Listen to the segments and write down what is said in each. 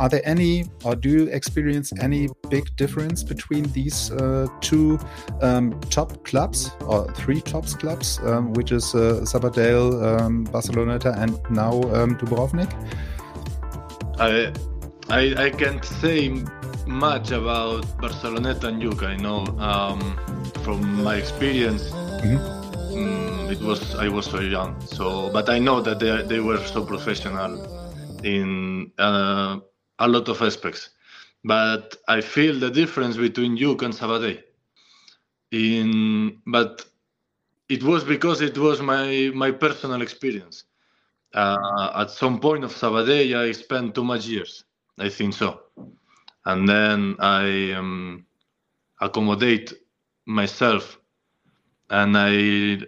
Are there any, or do you experience any big difference between these uh, two um, top clubs, or three top clubs, um, which is uh, Sabadell, um, Barceloneta, and now um, Dubrovnik? I, I I can't say much about Barceloneta and Jug. I know um, from my experience. mm, it was I was very young, so but I know that they they were so professional in uh, a lot of aspects. But I feel the difference between Jug and Sabadell. In but it was because it was my my personal experience. Uh, at some point of Sabadell, I spent too much years. I think so, and then I um, accommodate myself, and I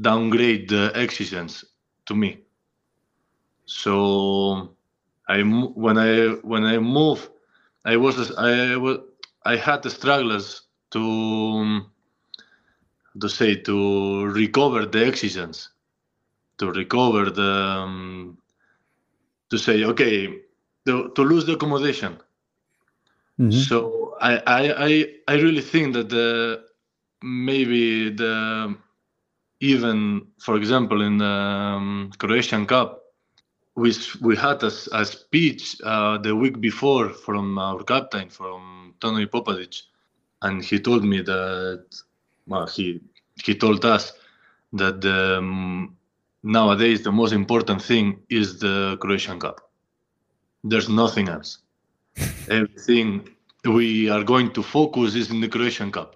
downgrade the exigence to me. So I when I when I move, I was I was I had the struggles to um, to say to recover the exigence, to recover the um, to say okay to, to lose the accommodation. So I, I I I really think that the maybe the even for example in the um, Croatian Cup we we had a speech uh, the week before from our captain from Toni Popadić, and he told me that well he he told us that the, um, nowadays the most important thing is the Croatian Cup. There's nothing else. Everything we are going to focus is in the Croatian Cup,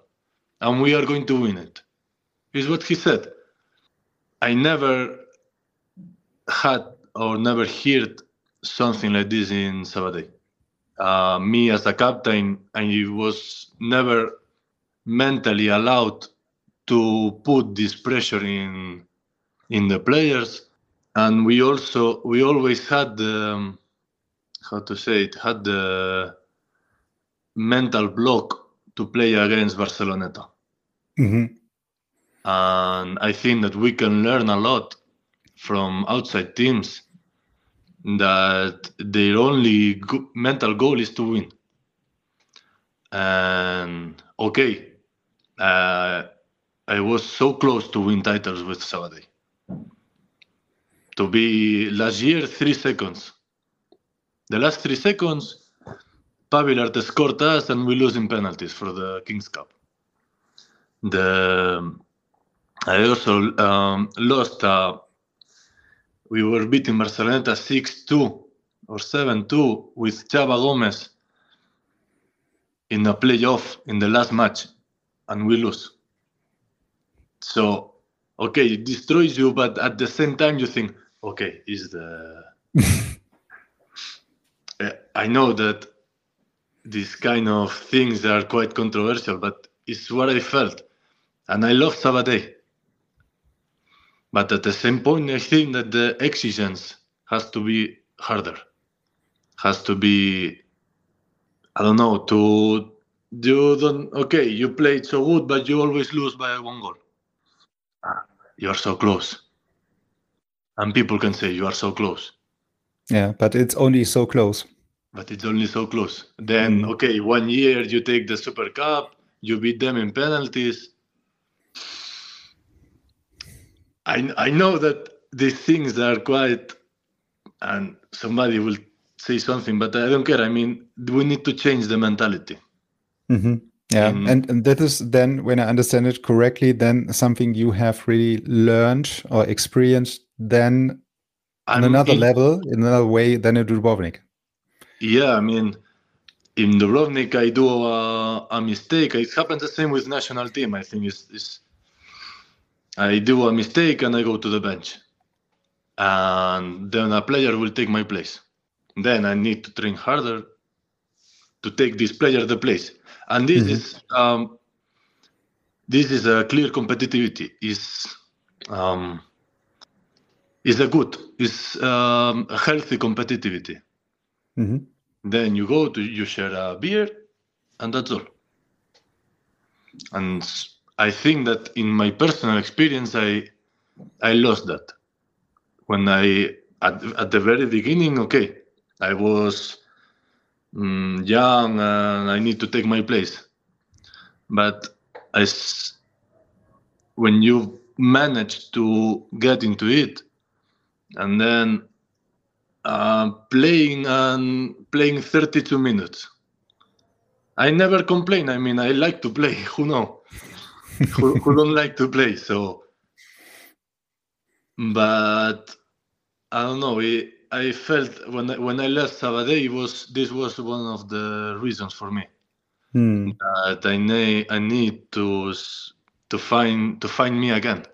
and we are going to win it. Is what he said. I never had or never heard something like this in Sabadell. Uh, me as a captain, and I was never mentally allowed to put this pressure in in the players, and we also we always had the um, how to say it had the mental block to play against Barceloneta. Hmm and I think that we can learn a lot from outside teams that their only go- mental goal is to win. And okay, uh, I was so close to win titles with Sabadell. To be last year, three seconds. The last three seconds, Pavilart scored us and we lose in penalties for the Kings Cup. The I also um, lost. Uh, we were beating Barcelona 6 2 or 7 2 with Chava Gomez in a playoff in the last match, and we lose. So, okay, it destroys you, but at the same time, you think, okay, is the. Uh, I know that these kind of things are quite controversial, but it's what I felt. And I love Sabadell. But at the same point, I think that the exigence has to be harder. Has to be, I don't know, to you don't okay. You played so good, but you always lose by one goal. Ah, You are so close, and people can say you are so close, Yeah, but it's only so close. but it's only so close. Then okay, one year you take the Super Cup, you beat them in penalties. I I know that these things are quite, and somebody will say something, but I don't care. I mean, we need to change the mentality. hmm Yeah, Mhm. and, and that is then, when I understand it correctly, then something you have really learned or experienced then on I'm another level, in another way than in Dubrovnik. Yeah, I mean, in Dubrovnik, I do a, a mistake. It happens the same with national team. I think it's, it's I do a mistake and I go to the bench, and then a player will take my place. Then I need to train harder, to take this player the place, and this mm-hmm. is um, this is a clear competitivity. Is um, is a good, is um, a healthy competitivity. Mm-hmm. Then you go to you share a beer, and that's all. And I think that in my personal experience, I I lost that when I at, at the very beginning. Okay, I was um, young and I need to take my place, but as when you manage to get into it, and then uh, playing and playing 32 minutes. I never complain. I mean, I like to play. Who know? who, who don't like to play? So, but I don't know. It, I felt when I, when I left Sabadell, was this was one of the reasons for me hmm. that I need I need to to find to find me again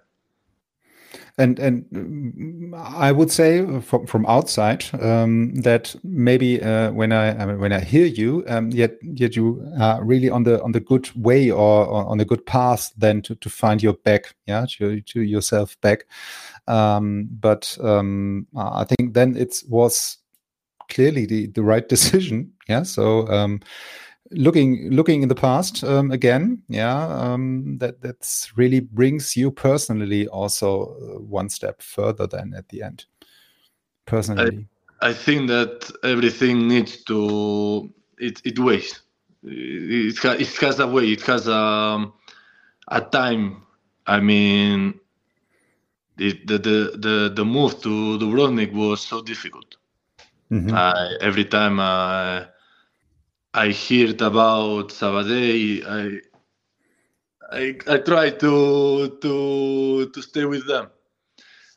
and and mm, I would say from from outside um, that maybe uh, when I, I mean, when I hear you, um, yet yet you are really on the on the good way or, or on a good path then to, to find your back, yeah, to to yourself back. Um, but um, I think then it was clearly the the right decision, yeah. So um, looking looking in the past um, again yeah um, that that's really brings you personally also uh, one step further than at the end. Personally. I, I think that everything needs to it, it weighs. It, ha, it has a way it has a, a time. I mean the, the the the, the move to Dubrovnik was so difficult. Mm-hmm. I, every time I I heard about Sabadell, I I, I try to to to stay with them,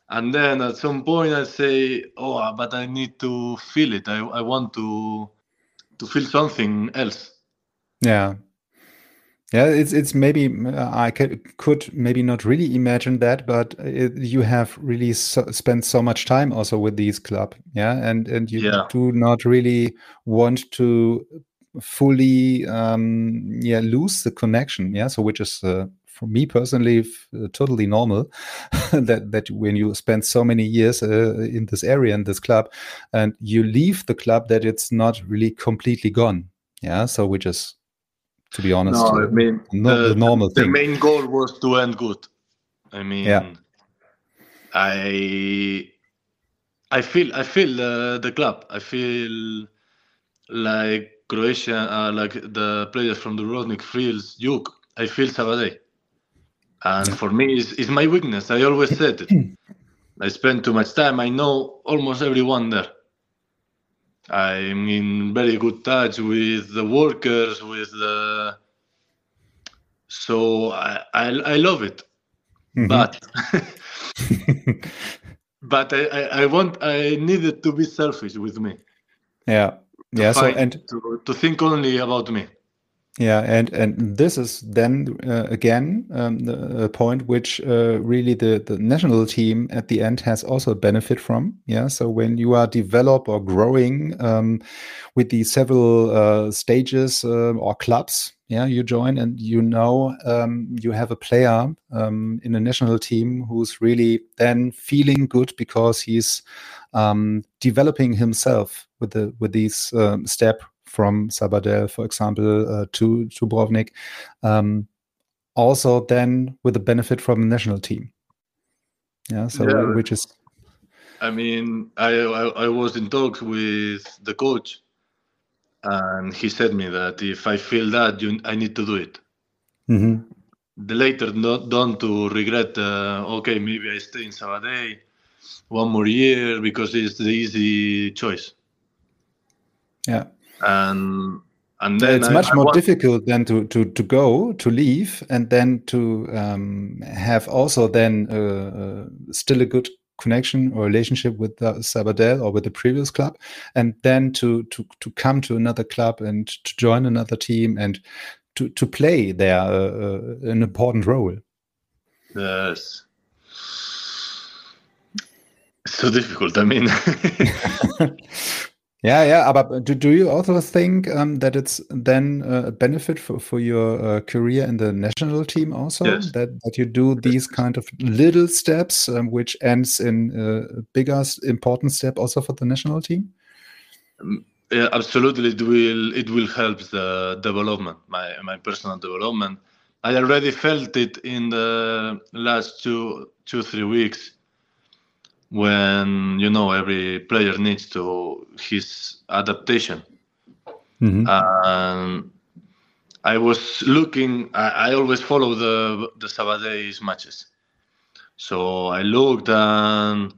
and then at some point I say, "Oh, ah, but I need to feel it. I, I want to to feel something else." Yeah, yeah. It's it's maybe uh, I could could maybe not really imagine that, but it, you have really so, spent so much time also with these club, yeah, and and you yeah. do not really want to fully um, yeah lose the connection yeah so which is uh, for me personally uh, totally normal that that when you spend so many years uh, in this area in this club and you leave the club that it's not really completely gone yeah so which is to be honest no, I mean, not the, the normal the thing. main goal was to end good i mean yeah. i i feel i feel uh, the club i feel like Croatia, uh, like the players from the Dubrovnik feels Jug, I feel Sabadell. And for me, it's, it's my weakness. I always said it. I spend too much time. I know almost everyone there. I'm in very good touch with the workers, with the. So I I, I love it, mm-hmm. but but I, I I want I needed to be selfish with me. Yeah yeah so and to, to think only about me. Yeah and and this is then uh, again um, the point which uh, really the the national team at the end has also benefit from. Yeah so when you are develop or growing um, with the several uh, stages uh, or clubs yeah you join and you know um, you have a player um, in a national team who's really then feeling good because he's um, developing himself with the with these um, step from Sabadell, for example, uh, to Dubrovnik. Um, also, then with the benefit from the national team. Yeah, so yeah. which is. I mean, I, I, I was in talks with the coach, and he said me that if I feel that, you, I need to do it. Mm-hmm. The later, not done to regret. Uh, okay, maybe I stay in Sabadell one more year because it's the easy choice. Yeah. And and then it's I, much I more difficult than to, to to go to leave and then to um, have also then uh, uh, still a good connection or relationship with the Sabadell or with the previous club, and then to to to come to another club and to join another team and to to play there uh, uh an important role. Yes, so difficult. I mean, Yeah, yeah, but do, do you also think um, that it's then a benefit for, for your uh, career in the national team also Yes. that, that you do these kind of little steps um, which ends in a bigger important step also for the national team? Yeah, absolutely. It will it will help the development, my my personal development. I already felt it in the last two two three weeks when you know every player needs to his adaptation. Mhm. And I was looking. I, I always follow the the Sabadell's matches, so I looked and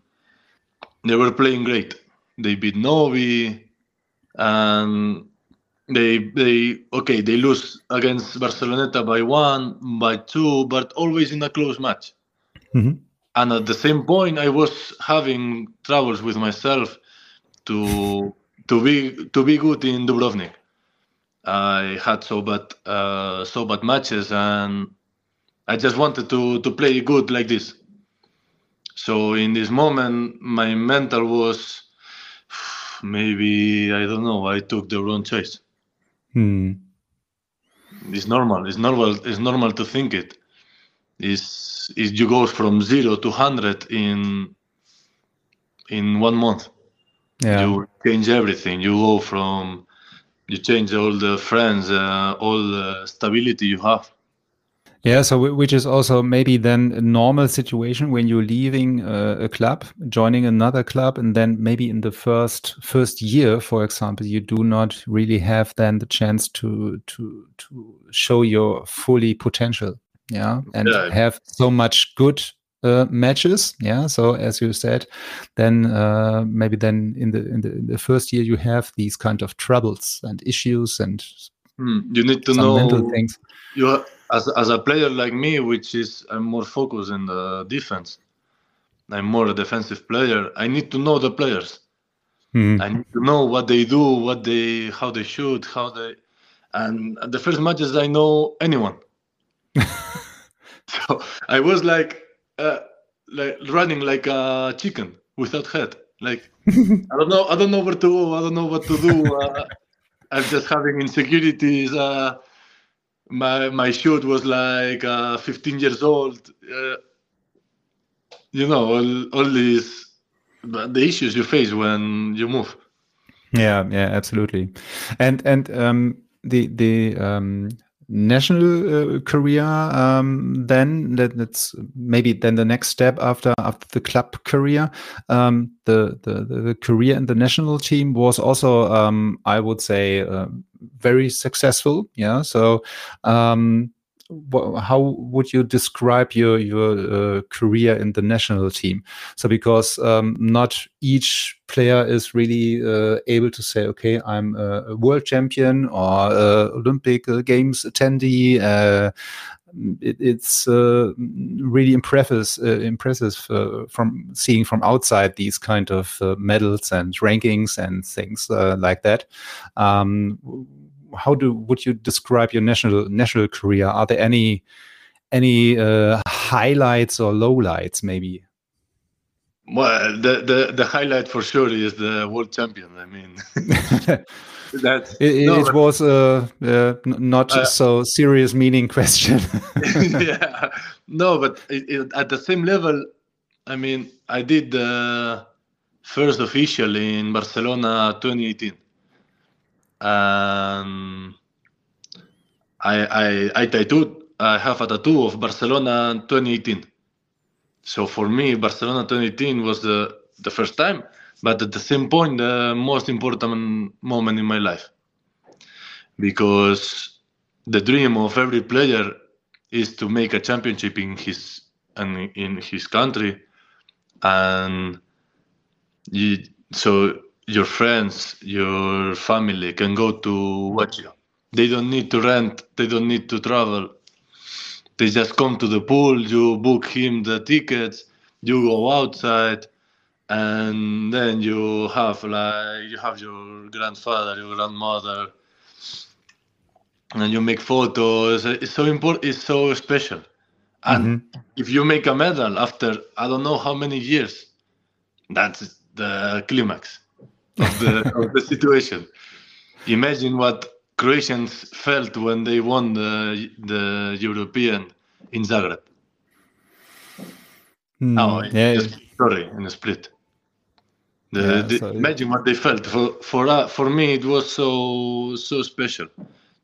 they were playing great. They beat Novi, and they they okay they lose against Barceloneta by one, by two, but always in a close match. Mhm. And at the same point, I was having troubles with myself to to be to be good in Dubrovnik. I had so bad uh, so bad matches, and I just wanted to to play good like this. So in this moment, my mental was maybe I don't know. I took the wrong choice. Hmm. It's normal. It's normal. It's normal to think it. Is is you go from zero to hundred in in one month. Yeah. You change everything. You go from you change all the friends, uh, all the stability you have. Yeah, so which is also maybe then a normal situation when you're leaving uh, a club, joining another club, and then maybe in the first first year, for example, you do not really have then the chance to to to show your fully potential, yeah, and Yeah. have so much good uh, matches, yeah. So as you said, then uh, maybe then in the in the in the first year you have these kind of troubles and issues and Hmm, You need to know mental things. you ha- as as a player like me, which is I'm more focused in the defense. I'm more a defensive player. I need to know the players. Hmm. I need to know what they do, what they, how they shoot, how they, and the first matches I know anyone. so I was like, uh, like running like a chicken without head. Like I don't know, I don't know where to go. I don't know what to do. Uh, I'm just having insecurities. Uh, my my shoot was like uh, 15 years old. Uh, you know, all, all these the issues you face when you move. Yeah, yeah, absolutely. And and um, the the um, national uh, career um, then that, that's maybe then the next step after after the club career. Um, the, the the career in the national team was also um, I would say uh, very successful. Yeah, so. Um, how would you describe your your uh, career in the national team? So because um, not each player is really uh, able to say, okay, I'm a, world champion or uh, Olympic uh, Games attendee. Uh, it, it's really impressive, impressive from seeing from outside these kind of medals and rankings and things like that. Um, how do would you describe your national national career? Are there any any uh, highlights or lowlights maybe? Well, the, the the highlight for sure is the world champion. I mean, that It, no, it was a uh, n- not Uh, so serious meaning question. yeah, no, but it, it, at the same level, I mean, I did the first official in Barcelona 2018, and I I I tattooed. I have a tattoo of Barcelona 2018. So for me, Barcelona 2018 was the the first time, but at the same point, the most important moment in my life, because the dream of every player is to make a championship in his and in his country, and you, so your friends, your family can go to watch you. They don't need to rent. They don't need to travel. They just come to the pool. You book him the tickets. You go outside, and then you have like you have your grandfather, your grandmother, and you make photos. It's so important. It's so special. And mm-hmm. if you make a medal after I don't know how many years, that's the climax. Of the of the situation. Imagine what Croatians felt when they won the the European in Zagreb. Mm, Oh, yeah, sorry, in a Split. The, Yeah, the- so- imagine what they felt. For for uh, for me, it was so so special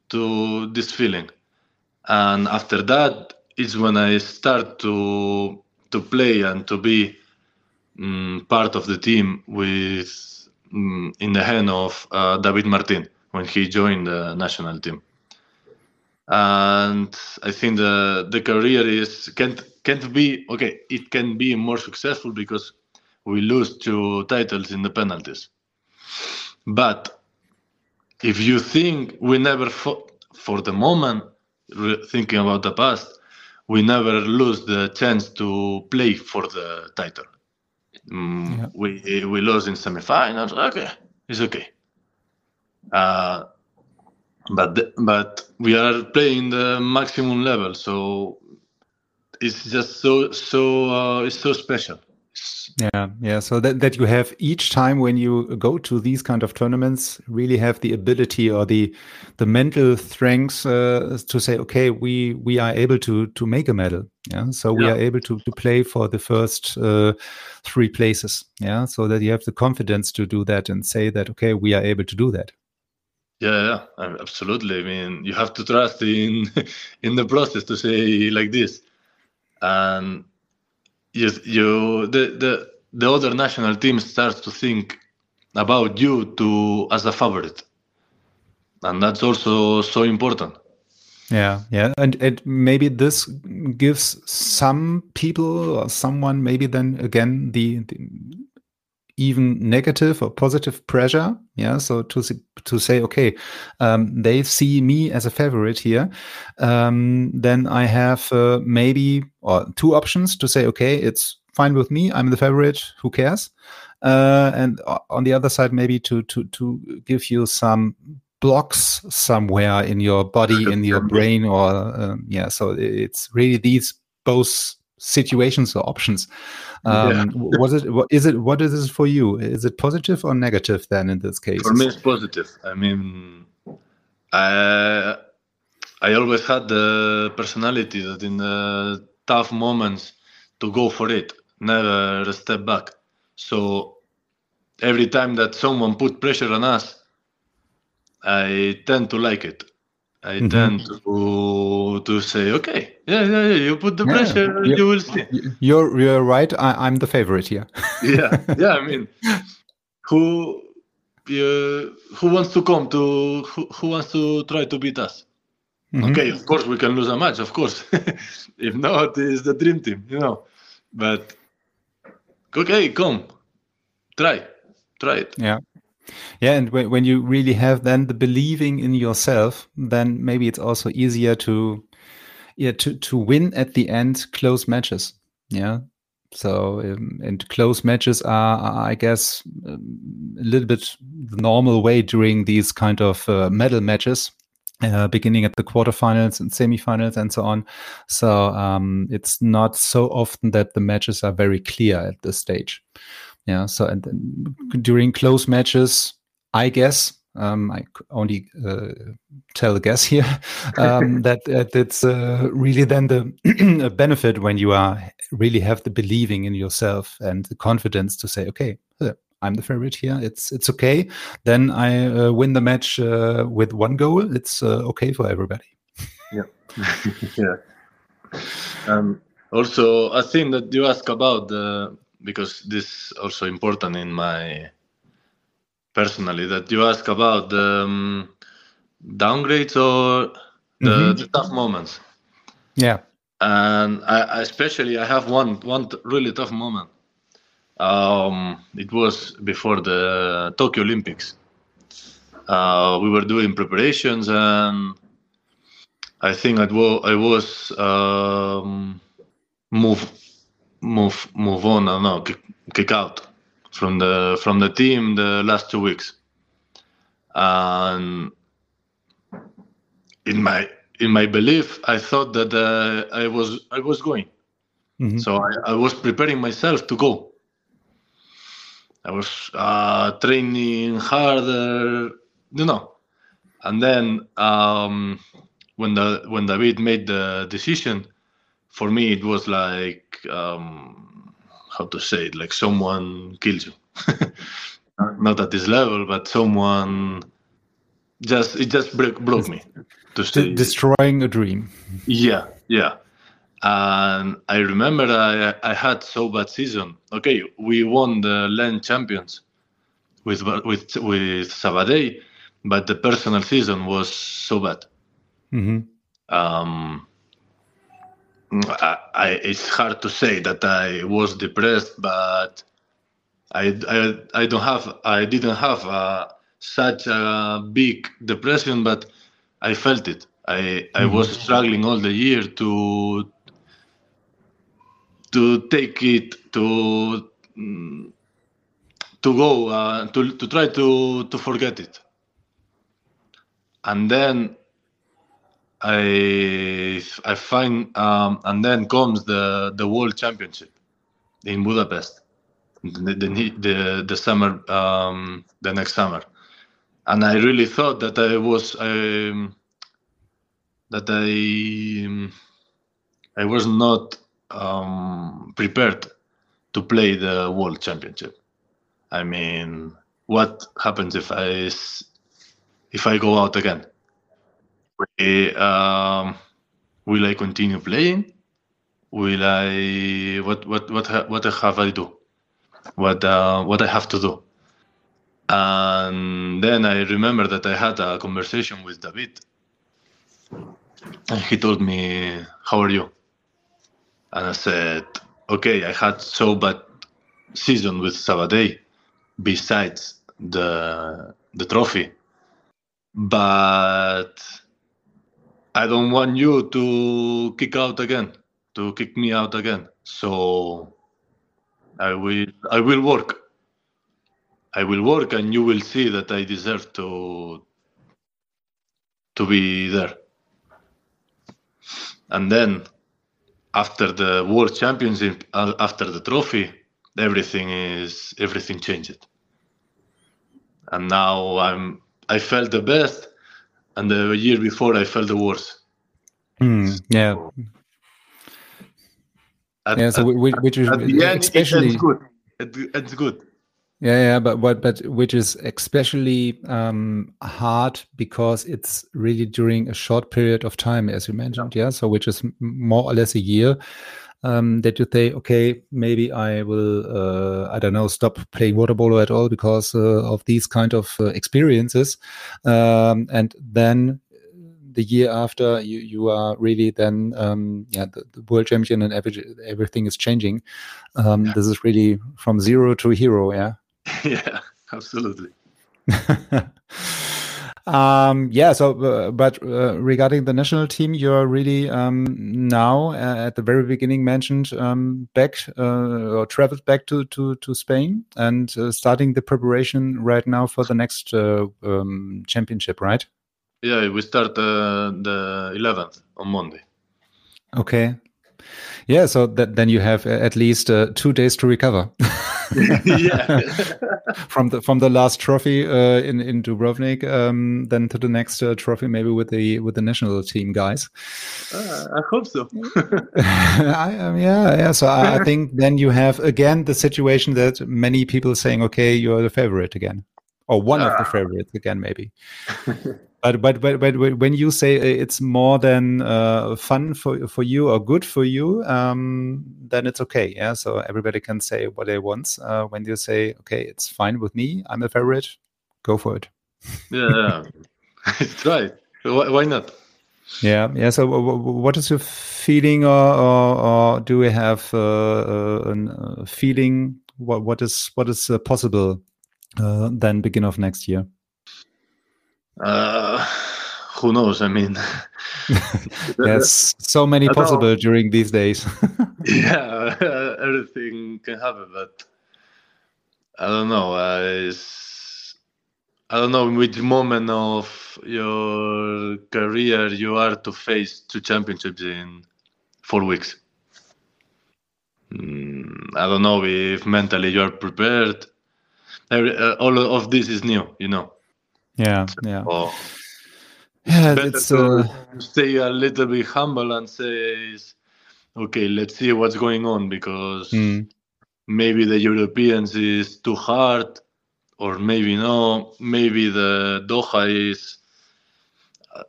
to this feeling, and after that, it's when I start to to play and to be mm, part of the team with in the hand of uh, David Martin when he joined the national team. And I think the the career is can't can't be okay. It can be more successful because we lose two titles in the penalties. But if you think we never fought for the moment, thinking about the past, we never lose the chance to play for the title. Mm, Yeah. We we lost in semifinals. Okay, it's okay. Uh, but the- but we are playing the maximum level, so it's just so so uh, it's so special. Yeah, yeah. So that, that you have each time when you go to these kind of tournaments, really have the ability or the the mental strength uh, to say, okay, we we are able to to make a medal. Yeah, so we Yeah. are able to to play for the first uh, three places. Yeah, so that you have the confidence to do that and say that, okay, we are able to do that. Yeah, yeah, absolutely. I mean, you have to trust in in the process to say like this, and you you the the the other national team starts to think about you to as a favorite, and that's also so important. Yeah, yeah, and and maybe this gives some people or someone maybe then again the, the even negative or positive pressure. Yeah, so to to say okay, um, they see me as a favorite here, um, then I have uh, maybe or two options to say okay, it's fine with me. I'm the favorite. Who cares? Uh, and on the other side, maybe to to to give you some blocks somewhere in your body, in your brain, or um, yeah. So it's really these both situations or options. Um, Yeah. Was it? What is it? What is this for you? Is it positive or negative then in this case? For me, it's positive. I mean, I I always had the personality that in the tough moments to go for it, never step back. So every time that someone put pressure on us, I tend to like it. I Mhm. tend to to say, okay, yeah, yeah, yeah, you put the Yeah, pressure, you will see. You're you're right. I, I'm the favorite here. yeah, yeah. I mean, who uh, who wants to come to who, who wants to try to beat us? Mhm. Okay, of course we can lose a match, of course. if not, it's the dream team, you know. But okay, come, try, try it. Yeah. Yeah, and when, when you really have then the believing in yourself, then maybe it's also easier to yeah to to win at the end close matches. Yeah. So um, and close matches are, are, I guess, um, a little bit the normal way during these kind of uh, medal matches. Uh, beginning at the quarterfinals and semifinals and so on. So um, it's not so often that the matches are very clear at this stage. Yeah. So and then during close matches, I guess um, I only uh, tell a guess here um, that, that it's uh, really then the benefit when you are really have the believing in yourself and the confidence to say, okay, uh, I'm the favorite here. It's it's okay. Then I uh, win the match uh, with one goal. It's uh, okay for everybody. yeah. Um, also, I think that you ask about the because this also important in my personally that you ask about the um, downgrades or the, Mhm. the tough moments. Yeah. and I, especially I have one one really tough moment. Um, it was before the Tokyo Olympics. Uh, we were doing preparations, and I think I, wa- I was um, move move move on. I don't know, kick, kick out from the from the team the last two weeks, and in my in my belief, I thought that uh, I was I was going. Mhm. So I, I was preparing myself to go. I was uh, training harder, you know. And then um, when the when David made the decision, for me it was like um, how to say it, like someone kills you. Not at this level, but someone just it just broke, broke me to stay. destroying a dream. Yeah, yeah. And I remember I I had so bad season. Okay, we won the land champions with with with Sabadell, but the personal season was so bad. Mm-hmm. Um, I, I, it's hard to say that I was depressed, but I, I, I don't have I didn't have uh, such a big depression, but I felt it. I mm-hmm. I was struggling all the year to to take it to to go uh, to to try to to forget it, and then I I find um, and then comes the the World Championship in Budapest, the the the, summer um, the next summer, and I really thought that I was um, that I um, I was not um, prepared to play the World Championship. I mean, what happens if I if I go out again? Um, will I continue playing? Will I what what what what have I do? What uh, what I have to do? And then I remember that I had a conversation with David, and he told me, "How are you?" And I said, "Okay, I had so bad season with Sabadell, besides the the trophy, but." I don't want you to kick out again, to kick me out again. So I will I will work. I will work and you will see that I deserve to to be there. And then after the world championship after the trophy everything is everything changed and now i'm i felt the best and the year before I felt the worst. Mm, yeah. At, yeah. So at, which, which is especially it's good. It, it's good. Yeah, yeah, but but but which is especially um, hard because it's really during a short period of time, as you mentioned. Yeah, so which is more or less a year. Um, that you say, okay, maybe I will, uh, I don't know, stop playing water polo at all because uh, of these kind of uh, experiences, um, and then the year after you you are really then um, yeah the, the, world champion and every, everything is changing. Um, yeah. This is really from zero to hero. Yeah. yeah, absolutely. Um, yeah. So, uh, but uh, regarding the national team, you're really um, now uh, at the very beginning mentioned um, back uh, or traveled back to to to Spain and uh, starting the preparation right now for the next uh, um, championship, right? Yeah, we start the 11th on Monday. Okay. Yeah, so that, then you have at least two days to recover. yeah. from the from the last trophy uh, in in Dubrovnik, um, then to the next uh, trophy, maybe with the with the national team guys. Uh, I hope so. I, um, yeah, yeah. So I, I, think then you have again the situation that many people saying, okay, you're the favorite again, or one of the ah. favorites again, maybe. but but but but when you say it's more than uh, fun for for you or good for you, um, then it's okay. Yeah, so everybody can say what they want. Uh, when you say, okay, it's fine with me, I'm a favorite, go for it. yeah, it's right. Why not? Yeah, yeah. So, what is your feeling, or, or, or do we have uh, uh a uh, feeling? What what is what is uh, possible uh, then beginning of next year? Uh, who knows? I mean, there's so many possible during these days. yeah, everything can happen, but I don't know. Uh, I don't know in which moment of your career you are to face two championships in four weeks. Mm, I don't know if mentally you are prepared. every, uh, all of this is new, you know. Yeah, yeah. So yeah, better it's to uh, stay a little bit humble and say, okay, let's see what's going on because mm, maybe the Europeans is too hard, or maybe no. Maybe the Doha is uh,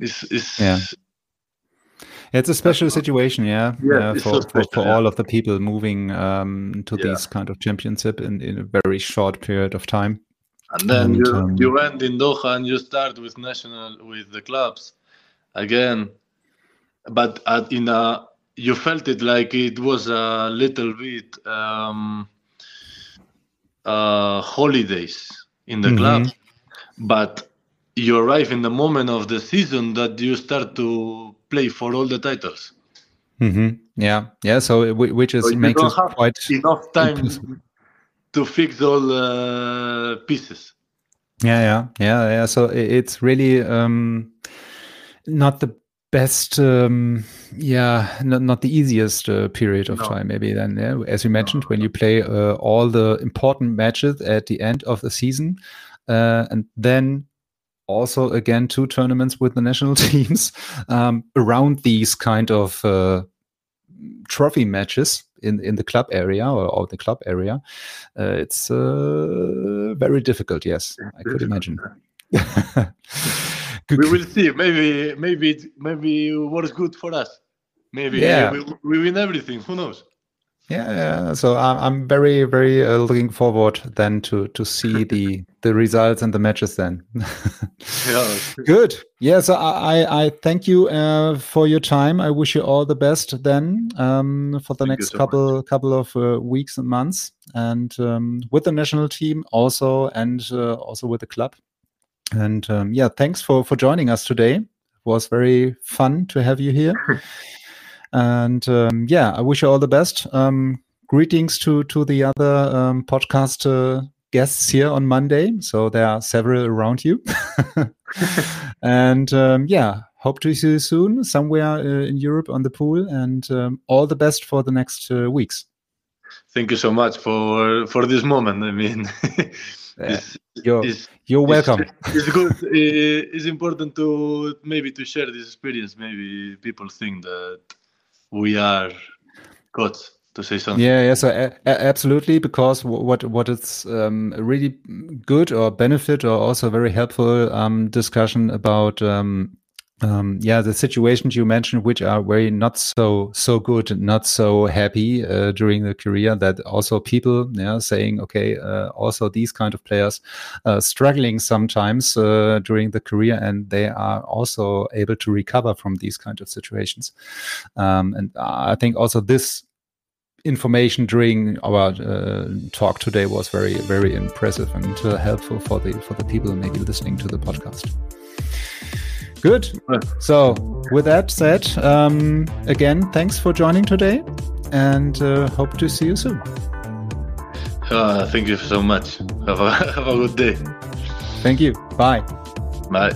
is is Yeah. it's a special situation, yeah, Yeah, uh, for, so for, special, for yeah. all of the people moving um, to Yeah. these kind of championship in, in a very short period of time. And then And, you um, you end in Doha and you start with national with the clubs again, but at, in a you felt it like it was a little bit um, uh, holidays in the Mhm. club, but you arrive in the moment of the season that you start to play for all the titles. hmm Yeah, yeah. So which is So makes it quite enough time impossible. To fix all the pieces. Yeah, yeah, yeah, yeah. So it's really um, not the best, um, yeah, not, not the easiest uh, period of No. time. Maybe then, yeah, as you mentioned, when you play uh, all the important matches at the end of the season, uh, and then also again two tournaments with the national teams um, around these kind of uh, trophy matches in in the club area or, or the club area. Uh, it's uh, very difficult. Yes, I could imagine. We will see. Maybe, maybe, it, maybe it works good for us. Maybe Yeah. we, we win everything. Who knows? Yeah, yeah. So I'm, I'm very, very uh, looking forward then to to see the the results and the matches then. Yeah. Good. Yeah. So I I thank you uh, for your time. I wish you all the best then um, for the Thank next so couple couple of uh, weeks and months, and um, with the national team also, and uh, also with the club. And um, yeah, thanks for for joining us today. It was very fun to have you here. and um, yeah, I wish you all the best. Um, greetings to to the other um, podcast uh, guests here on Monday. So there are several around you. and um, yeah, hope to see you soon somewhere uh, in Europe on the pool. And um, all the best for the next uh, weeks. Thank you so much for for this moment. I mean, it's, You're it's, you're welcome. It's, it's good. It's important to maybe to share this experience. Maybe people think that we are good to say something. Yeah, yeah. So absolutely, because what what is um, really good or benefit or also very helpful um, discussion about um, um, yeah the situations you mentioned, which are very not so so good, not so happy uh, during the career. That also people yeah saying okay, uh, also these kind of players uh, struggling sometimes uh, during the career, and they are also able to recover from these kind of situations. Um, and I think also this information during our uh, talk today was very very impressive and uh, helpful for the for the people maybe listening to the podcast good so with that said um, again thanks for joining today and uh, hope to see you soon Ah, thank you so much. Have a have a good day. thank you bye Bye.